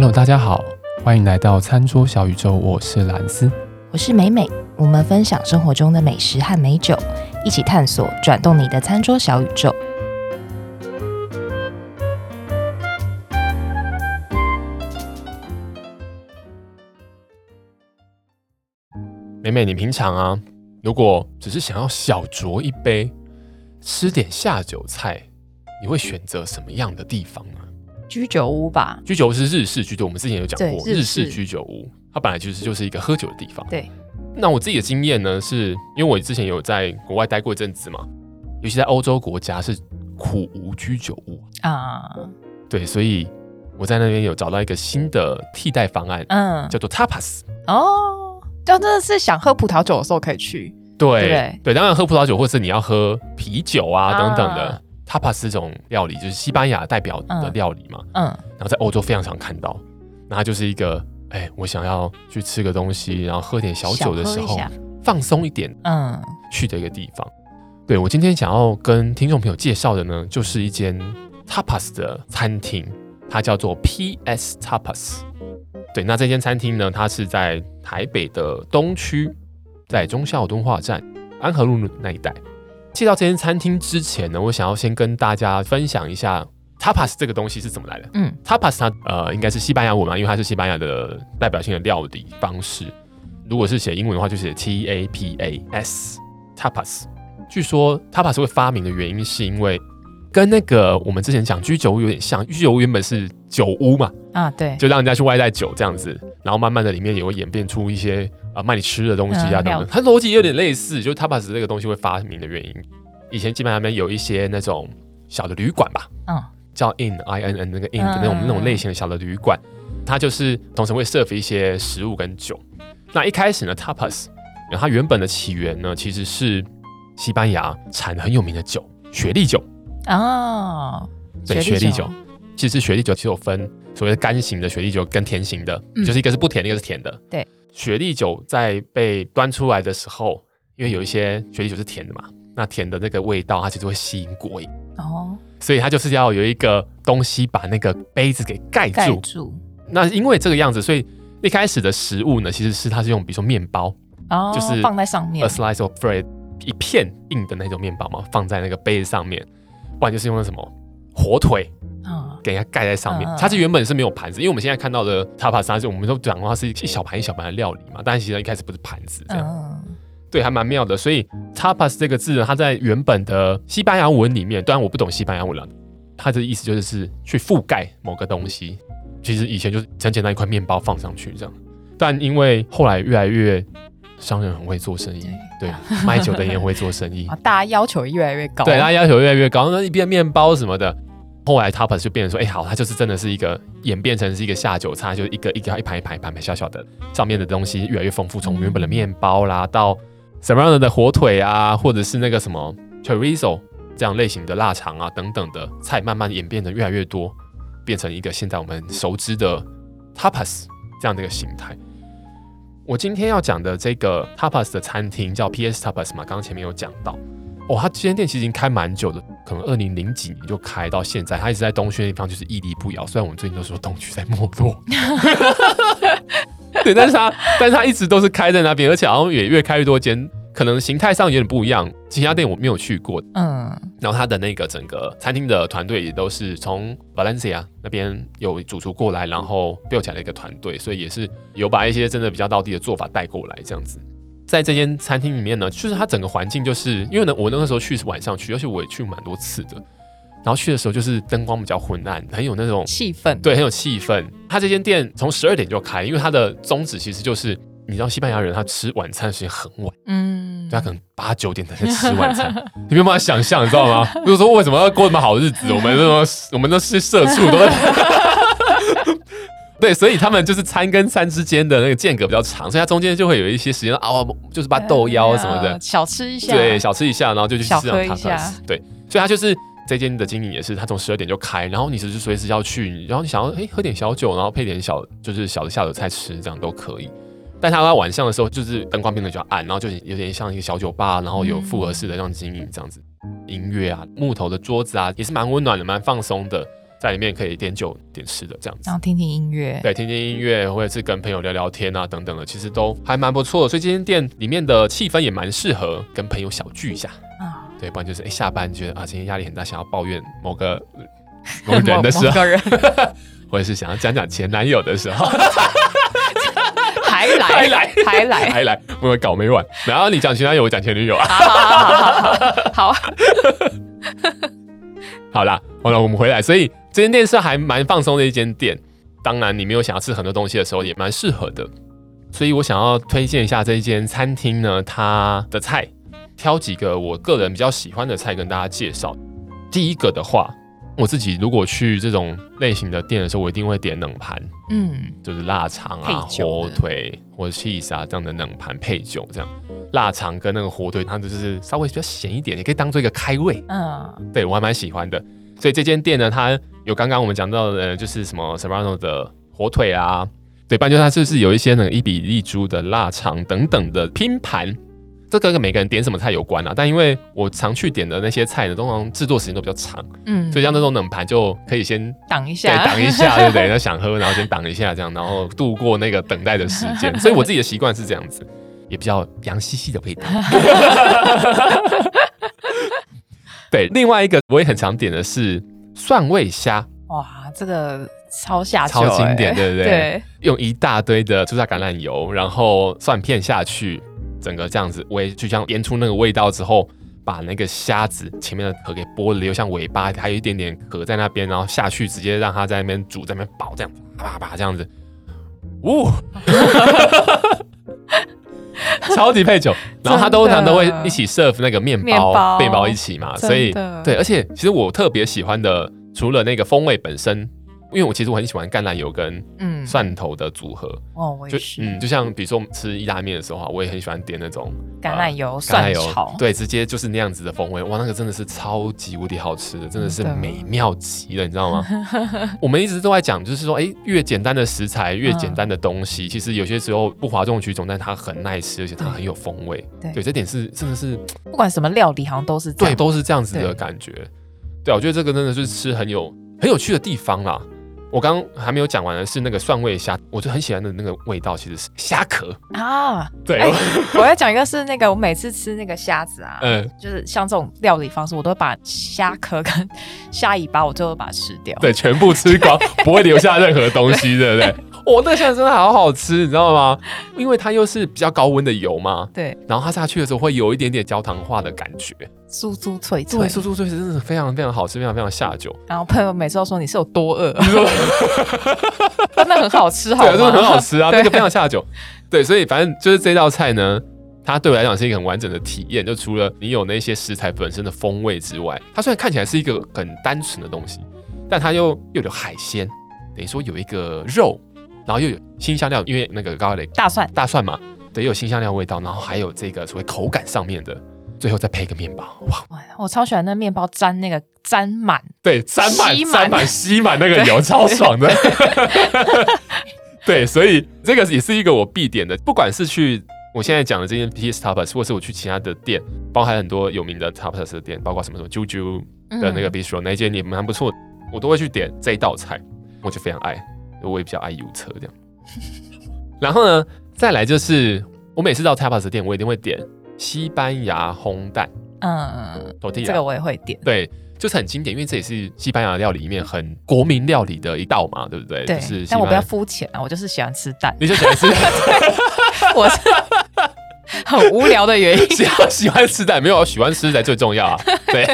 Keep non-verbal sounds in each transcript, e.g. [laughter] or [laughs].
Hello，大家好，欢迎来到餐桌小宇宙，我是蓝斯，我是美美，我们分享生活中的美食和美酒，一起探索转动你的餐桌小宇宙。美美，你平常啊，如果只是想要小酌一杯，吃点下酒菜，你会选择什么样的地方呢？居酒屋吧，居酒屋是日式居酒，我们之前有讲过，日式，居酒屋，它本来其实就是一个喝酒的地方。对，那我自己的经验呢，是因为我之前有在国外待过一阵子嘛，尤其在欧洲国家是苦无居酒屋。啊，对，所以我在那边有找到一个新的替代方案，嗯，叫做 tapas。哦，就真的是想喝葡萄酒的时候可以去，对对，对，当然喝葡萄酒，或者是你要喝啤酒啊。等等的。啊 Tapas 这种料理就是西班牙代表的料理嘛，嗯，嗯，然后在欧洲非常常看到，那它就是一个，哎、欸，我想要去吃个东西，然后喝点小酒的时候放松一点，嗯，去的一个地方。对，我今天想要跟听众朋友介绍的呢，就是一间 Tapas 的餐厅，它叫做 PS Tapas。对，那这间餐厅呢，它是在台北的东区，在忠孝敦化站安和路那一带。介绍这间餐厅之前呢，我想要先跟大家分享一下 tapas 这个东西是怎么来的。嗯，tapas 它呃应该是西班牙文嘛，因为它是西班牙的代表性的料理方式。如果是写英文的话，就写 T A P A S tapas。据说 tapas 会发明的原因是因为跟那个我们之前讲居酒屋有点像，居酒屋原本是酒屋嘛，啊对，就让人家去外带酒这样子，然后慢慢的里面也会演变出一些。啊，卖你吃的东西啊，等等，它逻辑有点类似，就是 tapas 这个东西会发明的原因。以前基本上面有一些那种小的旅馆吧，嗯，叫 inn i n n 那个 inn 的那种那种类型的小的旅馆，它就是同时会 serve 一些食物跟酒。那一开始呢，tapas，它原本的起源呢，其实是西班牙产很有名的酒，雪莉酒。哦，对，雪莉酒，其实雪莉酒其实有分所谓的干型的雪莉酒跟甜型的，就是一个是不甜的，一个是甜的，对。雪莉酒在被端出来的时候，因为有一些雪莉酒是甜的嘛，那甜的那个味道它其实会吸引果饮哦，所以它就是要有一个东西把那个杯子给盖住。盖住。那因为这个样子，所以一开始的食物呢，其实是它是用比如说面包，哦，就是放在上面，a slice of bread，一片硬的那种面包嘛，放在那个杯子上面，不然就是用的什么火腿。给它盖在上面，它是原本是没有盘子，因为我们现在看到的 tapas，它是我们都讲的话是一小盘一小盘的料理嘛，但是其实一开始不是盘子这样，对，还蛮妙的。所以 tapas 这个字呢，它在原本的西班牙文里面，当然我不懂西班牙文了，它的意思就是是去覆盖某个东西。其实以前就是很简单一块面包放上去这样，但因为后来越来越商人很会做生意，对，卖酒的人也会做生意，大家要求越来越高，对，大家要求越来越高，那一边面包什么的。后来 tapas 就变成说，哎、欸，好，它就是真的是一个演变成是一个下酒菜，就是一个一个一盘一盘一盘小小的，上面的东西越来越丰富，从原本的面包啦，到什么样的火腿啊，或者是那个什么 chorizo 这样类型的腊肠啊等等的菜，慢慢演变得越来越多，变成一个现在我们熟知的 tapas 这样的一个形态。我今天要讲的这个 tapas 的餐厅叫 PS Tapas 嘛，刚刚前面有讲到。哦，他这间店其实已经开蛮久的，可能二零零几年就开到现在，他一直在东区那地方就是屹立不摇。虽然我们最近都说东区在没落，[laughs] 对，但是他但是他一直都是开在那边，而且好像也越开越多间，可能形态上有点不一样。其他店我没有去过，嗯，然后他的那个整个餐厅的团队也都是从 Valencia 那边有主厨过来，然后 build 起来的一个团队，所以也是有把一些真的比较道地的做法带过来这样子。在这间餐厅里面呢，就是它整个环境，就是因为呢，我那个时候去是晚上去，而且我也去蛮多次的。然后去的时候就是灯光比较昏暗，很有那种气氛，对，很有气氛。它这间店从十二点就开，因为它的宗旨其实就是，你知道西班牙人他吃晚餐的时间很晚，嗯，他可能八九点才吃晚餐，[laughs] 你没有办法想象，你知道吗？[laughs] 就是说为什么要过那么好日子？我们那种我们都是社畜，都在。对，所以他们就是餐跟餐之间的那个间隔比较长，所以它中间就会有一些时间啊，就是把豆腰什么的小吃一下，对，小吃一下，然后就去吃上 tapas。对，所以他就是这间的经营也是，他从十二点就开，然后你只是随时要去，然后你想要哎喝点小酒，然后配点小就是小的下酒菜吃，这样都可以。但他到晚上的时候，就是灯光变得比较暗，然后就有点像一个小酒吧，然后有复合式的这样经营这样子，音乐啊，木头的桌子啊，也是蛮温暖的，蛮放松的。在里面可以点酒点吃的这样子，然后听听音乐，对，听听音乐或者是跟朋友聊聊天啊等等的，其实都还蛮不错的。所以这间店里面的气氛也蛮适合跟朋友小聚一下啊。对，不然就是哎下班觉得啊今天压力很大，想要抱怨某个 [laughs] 某个人的时候，[laughs] 或者是想要讲讲前男友的时候。还来还来还来还来，我们搞没完。然后你讲前男友，我讲前女友啊。好好好好好，[laughs] 好啦，好了，我们回来。所以这间店是还蛮放松的一间店。当然，你没有想要吃很多东西的时候，也蛮适合的。所以我想要推荐一下这一间餐厅呢，它的菜，挑几个我个人比较喜欢的菜跟大家介绍。第一个的话。我自己如果去这种类型的店的时候，我一定会点冷盘，嗯，就是腊肠啊、火腿或者 cheese 啊这样的冷盘配酒，这样腊肠跟那个火腿，它就是稍微比较咸一点，也可以当做一个开胃，嗯，对我还蛮喜欢的。所以这间店呢，它有刚刚我们讲到的，就是什么 Serrano 的火腿啊，对，不然就它就是有一些那个伊比利猪的腊肠等等的拼盘。这个跟每个人点什么菜有关啊，但因为我常去点的那些菜呢，通常制作时间都比较长，嗯，所以像那种冷盘就可以先挡一下，对，挡一下，对不对？那想喝，然后先挡一下，这样，然后度过那个等待的时间。[laughs] 所以我自己的习惯是这样子，也比较洋兮兮的味道。[laughs] 对，另外一个我也很常点的是蒜味虾，哇，这个超下酒，超经典，对不对？对，用一大堆的猪榨橄榄油，然后蒜片下去。整个这样子煨，就像腌出那个味道之后，把那个虾子前面的壳给剥了，留像尾巴，还有一点点壳在那边，然后下去直接让它在那边煮，在那边爆，这样啪啪这样子，呜，[laughs] [laughs] 超级配酒，[laughs] 然后他都常都会一起 serve 那个面包，面包一起嘛，所以对，而且其实我特别喜欢的，除了那个风味本身。因为我其实我很喜欢橄榄油跟蒜头的组合，嗯、哦，我也是，嗯，就像比如说我们吃意大利面的时候啊，我也很喜欢点那种橄榄油、呃、蒜炒，对，直接就是那样子的风味，哇，那个真的是超级无敌好吃的，真的。是美妙极了，你知道吗？[laughs] 我们一直都在讲，就是说，哎、欸，越简单的食材，越简单的东西，嗯、其实有些时候不哗众取宠，但它很耐吃，而且它很有风味。对，对，这点是真的是，不管什么料理，好像都是对，都是这样子的感觉。对，对，我觉得这个真的是吃很有很有趣的地方啦。我刚刚还没有讲完的是那个蒜味虾，我就很喜欢的那个味道，其实是虾壳啊。对，欸、我要讲一个是那个，我每次吃那个虾子啊，嗯，就是像这种料理方式，我都会把虾壳跟虾尾巴，我最后把它吃掉，对，全部吃光，不会留下任何东西，对不对？我、哦、那个虾真的好好吃，你知道吗？因为它又是比较高温的油嘛，对，然后它下去的时候会有一点点焦糖化的感觉，酥酥脆脆，对，酥酥脆脆，真的是非常非常好吃，非常非常下酒。然后朋友每次都说你是有多饿，真的很好吃，好，对，真的很好吃啊，[laughs] 那个非常下酒。对，所以反正就是这道菜呢，它对我来讲是一个很完整的体验。就除了你有那些食材本身的风味之外，它虽然看起来是一个很单纯的东西，但它又又有海鲜，等于说有一个肉。然后又有新香料，因为那个高丽大蒜大蒜嘛，对，又有新香料味道。然后还有这个所谓口感上面的，最后再配个面包，哇！我超喜欢那面包沾那个沾满，对，沾满沾满吸满那个油，超爽的。[laughs] 对，所以这个也是一个我必点的，不管是去我现在讲的这间 PS Tapas，或是我去其他的店，包含很多有名的 Tapas 的店，包括什么什么 Juju 的那个 Bistro，那间也蛮不错，我都会去点这一道菜，我就非常爱。我也比较爱油车这样，[laughs] 然后呢，再来就是我每次到 Tapas 店，我一定会点西班牙烘蛋。嗯，这个我也会点。对，就是很经典，因为这也是西班牙料理里面很国民料理的一道嘛，对不对？对。就是，但我比较肤浅啊，我就是喜欢吃蛋。你就喜欢吃蛋？[laughs] 我是 [laughs] 很无聊的原因。喜欢喜欢吃蛋，没有喜欢吃才最重要啊。对，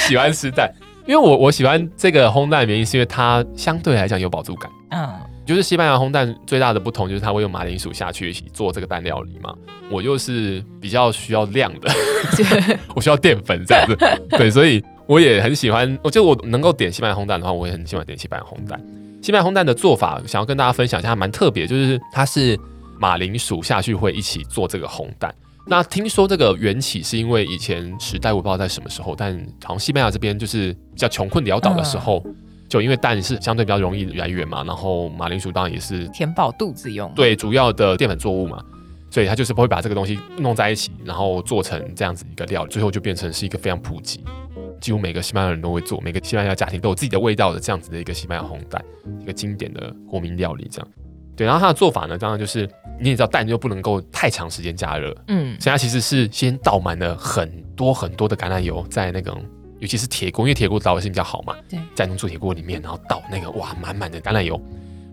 喜欢吃蛋。因为我我喜欢这个烘蛋的原因，是因为它相对来讲有饱足感。嗯，就是西班牙烘蛋最大的不同就是它会用马铃薯下去一起做这个蛋料理嘛。我就是比较需要量的，[laughs] 我需要淀粉这样子。对，所以我也很喜欢。我觉得我能够点西班牙烘蛋的话，我也很喜欢点西班牙烘蛋。西班牙烘蛋的做法，想要跟大家分享一下，还蛮特别，就是它是马铃薯下去会一起做这个烘蛋。那听说这个缘起是因为以前时代我不知道在什么时候，但好像西班牙这边就是比较穷困潦倒的时候，就因为蛋是相对比较容易来源嘛，然后马铃薯当然也是填饱肚子用，对，主要的淀粉作物嘛，所以它就是不会把这个东西弄在一起，然后做成这样子一个料理，最后就变成是一个非常普及，几乎每个西班牙人都会做，每个西班牙家庭都有自己的味道的这样子的一个西班牙红蛋，一个经典的国民料理这样。对，然后它的做法呢，当然就是你也知道蛋就不能够太长时间加热，嗯，所以它其实是先倒满了很多很多的橄榄油在那个，尤其是铁锅，因为铁锅导性比较好嘛，对，在那种铸铁锅里面，然后倒那个哇满满的橄榄油，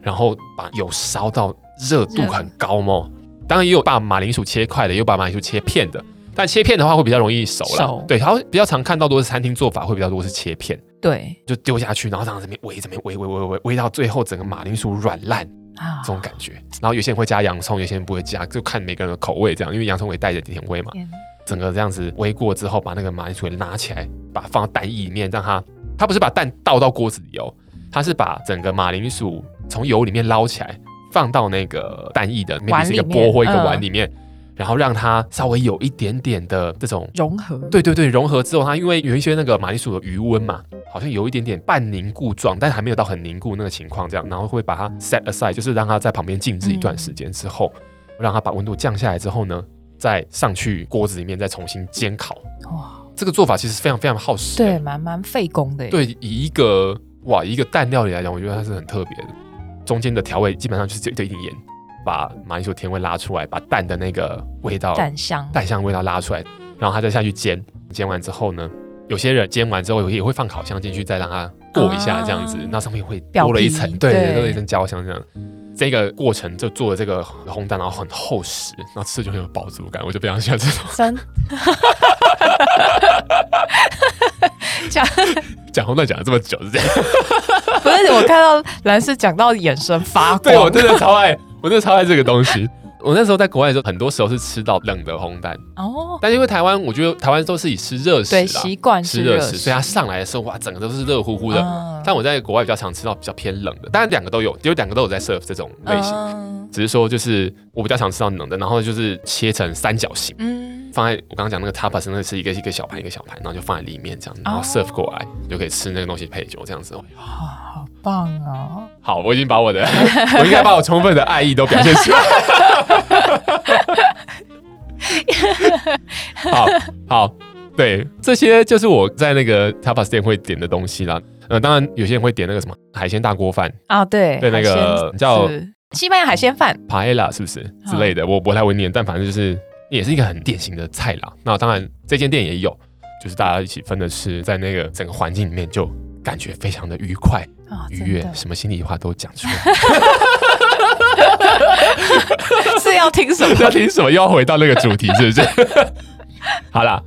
然后把油烧到热度很高嘛。当然也有把马铃薯切块的，也有把马铃薯切片的。但切片的话会比较容易熟了。熟对，它会比较常看到多是餐厅做法会比较多是切片。对，就丢下去，然后这样这边煨，这边煨煨煨煨煨到最后整个马铃薯软烂啊，这种感觉。然后有些人会加洋葱，有些人不会加，就看每个人的口味这样。因为洋葱会带着甜味嘛。整个这样子煨过之后，把那个马铃薯给拿起来，把它放到蛋液里面，让它它不是把蛋倒到锅子里哦，它是把整个马铃薯从油里面捞起来。放到那个蛋液的，面是一个钵或一个碗里面，嗯、然后让它稍微有一点点的这种融合。对对对，融合之后，它因为有一些那个马铃薯的余温嘛，好像有一点点半凝固状，但还没有到很凝固那个情况，这样，然后会把它 set aside，就是让它在旁边静置一段时间之后，嗯、让它把温度降下来之后呢，再上去锅子里面再重新煎烤。哇，这个做法其实非常非常耗时，对，蛮蛮费工的。对，以一个哇一个蛋料理来讲，我觉得它是很特别的。中间的调味基本上就是就一点盐，把马铃薯甜味拉出来，把蛋的那个味道、蛋香、蛋香味道拉出来，然后它再下去煎。煎完之后呢，有些人煎完之后也会放烤箱进去，再让它过一下，这样子，那、啊、上面会多了一层，对，对，多了一层焦香这样。这个过程就做了这个烘蛋，然后很厚实，然后吃就很有饱足感，我就非常喜欢这种。真。[laughs] 讲讲红蛋讲了这么久是这样，不是我看到蓝斯讲到眼神发光，对，我真的超爱，我真的超爱这个东西。我那时候在国外的时候，很多时候是吃到冷的烘蛋哦。但因为台湾，我觉得台湾都是以吃热食，习惯吃热食，所以它上来的时候哇，整个都是热乎乎的。嗯、但我在国外比较常吃到比较偏冷的，当然两个都有，因为两个都有在 serve 这种类型，嗯、只是说就是我比较常吃到冷的，然后就是切成三角形，嗯，放在我刚刚讲那个 tapas 那是一个一个小盘一个小盘，然后就放在里面这样，然后 serve 过来，哦、就可以吃那个东西配酒这样子。好棒啊！好，我已经把我的，[laughs] 我应该把我充分的爱意都表现出来。[laughs] 好好，对，这些就是我在那个 tapas 店会点的东西啦。呃，当然有些人会点那个什么海鲜大锅饭啊，对，对，那个叫西班牙海鲜饭，paella 是不是之类的？我不太会念，但反正就是也是一个很典型的菜啦。那当然这间店也有，就是大家一起分的吃，在那个整个环境里面就感觉非常的愉快、愉悦，什么心里话都讲出来。[laughs] 是要听什么？要听什么？又要回到那个主题，是不是？[laughs] 好啦，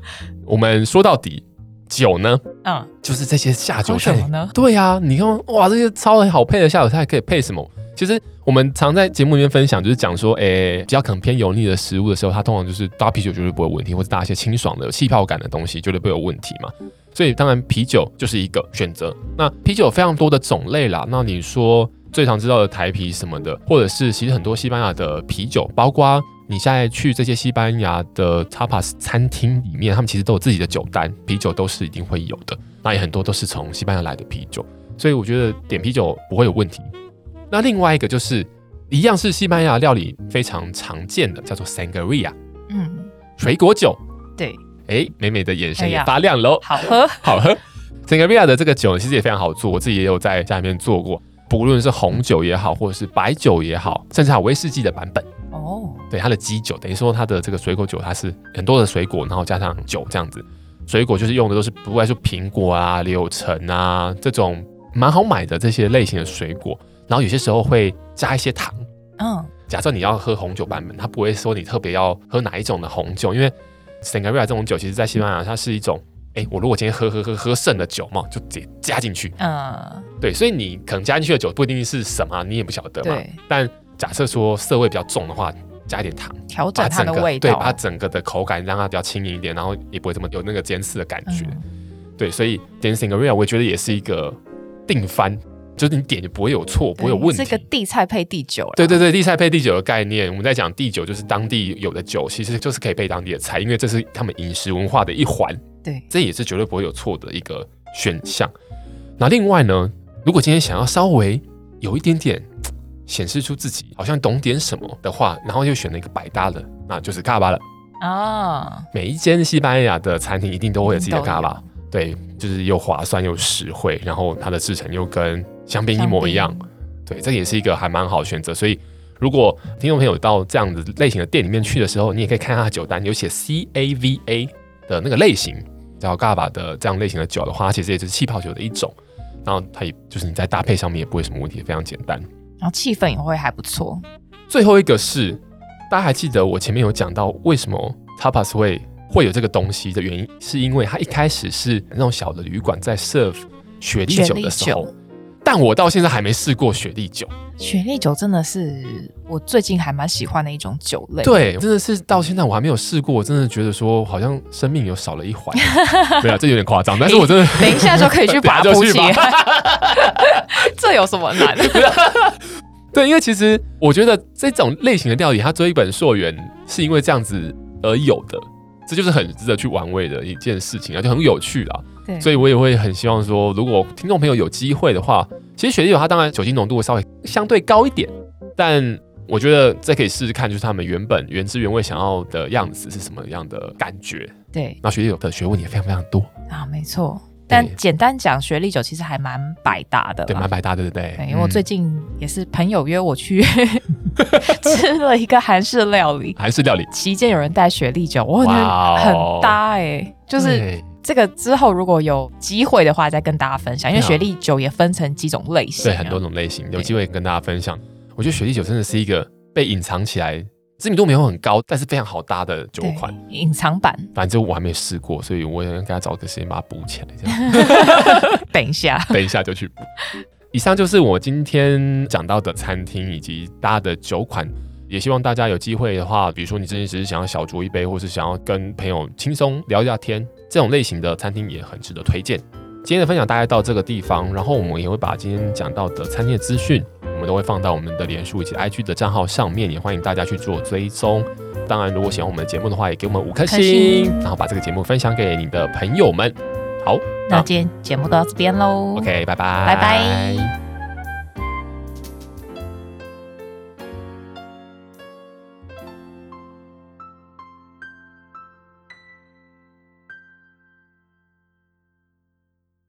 我们说到底，酒呢？嗯，就是这些下酒菜呢。对呀、啊，你看，哇，这些超好配的下酒菜可以配什么？其实我们常在节目里面分享，就是讲说，哎、欸，比较可能偏油腻的食物的时候，它通常就是搭啤酒绝对不会有问题，或者搭一些清爽的气泡感的东西，绝对不会有问题嘛。所以当然啤酒就是一个选择。那啤酒有非常多的种类啦。那你说？最常知道的台啤什么的，或者是其实很多西班牙的啤酒，包括你现在去这些西班牙的 tapas 餐厅里面，他们其实都有自己的酒单，啤酒都是一定会有的。那也很多都是从西班牙来的啤酒，所以我觉得点啤酒不会有问题。那另外一个就是一样是西班牙料理非常常见的，叫做 sangria，嗯，水果酒。对，哎，美美的眼神也发亮喽，好喝，好喝。sangria 的这个酒其实也非常好做，我自己也有在家里面做过。不论是红酒也好，或者是白酒也好，甚至还有威士忌的版本哦。对，它的基酒等于说它的这个水果酒，它是很多的水果，然后加上酒这样子。水果就是用的都是不外是苹果啊、柳橙啊这种蛮好买的这些类型的水果。然后有些时候会加一些糖。嗯，假设你要喝红酒版本，它不会说你特别要喝哪一种的红酒，因为 Sangria 这种酒，其实在西班牙它是一种。哎、欸，我如果今天喝喝喝喝剩的酒嘛，就直接加进去。嗯，对，所以你可能加进去的酒不一定是什么，你也不晓得嘛。对。但假设说涩味比较重的话，加一点糖，调整它的味道，对，把整个的口感让它比较轻盈一点，然后也不会这么有那个尖刺的感觉。嗯、对，所以点 Sangria 我觉得也是一个定番，就是你点就不会有错，不会有问题。这个地菜配地酒。对对对，地菜配地酒的概念，我们在讲地酒就是当地有的酒，其实就是可以配当地的菜，因为这是他们饮食文化的一环。对，这也是绝对不会有错的一个选项。那另外呢，如果今天想要稍微有一点点显示出自己好像懂点什么的话，然后又选了一个百搭的，那就是卡巴了啊。每一间西班牙的餐厅一定都会有自己的卡巴，对，就是又划算又实惠，然后它的制成又跟香槟一模一样，对，这也是一个还蛮好的选择。所以，如果听众朋友到这样子类型的店里面去的时候，你也可以看看它的酒单，有写 C A V A 的那个类型，叫 GABA 的这样类型的酒的话，它其实也是气泡酒的一种。然后它也就是你在搭配上面也不会什么问题，非常简单。然后气氛也会还不错。最后一个是，大家还记得我前面有讲到为什么 Tapas 会会有这个东西的原因，是因为它一开始是那种小的旅馆在 serve 雪莉酒的时候。但我到现在还没试过雪莉酒。雪莉酒真的是我最近还蛮喜欢的一种酒类。对，真的是到现在我还没有试过，我真的觉得说好像生命有少了一环。[laughs] 对啊，这有点夸张，但是我真的等一下就可以去 [laughs] 把它补起来。[laughs] 这有什么难的？对，因为其实我觉得这种类型的料理，它追本溯源是因为这样子而有的，这就是很值得去玩味的一件事情啊，就很有趣啦。对所以我也会很希望说，如果听众朋友有机会的话，其实雪莉酒它当然酒精浓度稍微相对高一点，但我觉得这可以试试看，就是他们原本原汁原味想要的样子是什么样的感觉。对，那雪莉酒的学问也非常非常多啊，没错。但简单讲，雪莉酒其实还蛮百搭的，对，蛮百搭的，对不对？对，因为我最近也是朋友约我去 [laughs] 吃了一个韩式料理，韩式料理期间有人带雪莉酒，我觉得很搭哎、欸，就是。这个之后如果有机会的话，再跟大家分享。因为雪莉酒也分成几种类型，对，很多种类型，有机会跟大家分享。我觉得雪莉酒真的是一个被隐藏起来，知名度没有很高，但是非常好搭的酒款，隐藏版。反正我还没试过，所以我也给他找个时间把它补起来。这样，[laughs] 等一下，等一下就去补。以上就是我今天讲到的餐厅以及搭的酒款。也希望大家有机会的话，比如说你真的只是想要小酌一杯，或是想要跟朋友轻松聊一下天，这种类型的餐厅也很值得推荐。今天的分享大概到这个地方，然后我们也会把今天讲到的餐厅的资讯，我们都会放到我们的脸书以及 IG 的账号上面，也欢迎大家去做追踪。当然，如果喜欢我们的节目的话，也给我们五颗星，心然后把这个节目分享给你的朋友们。好，那今天节目到这边喽。OK，拜拜，拜拜。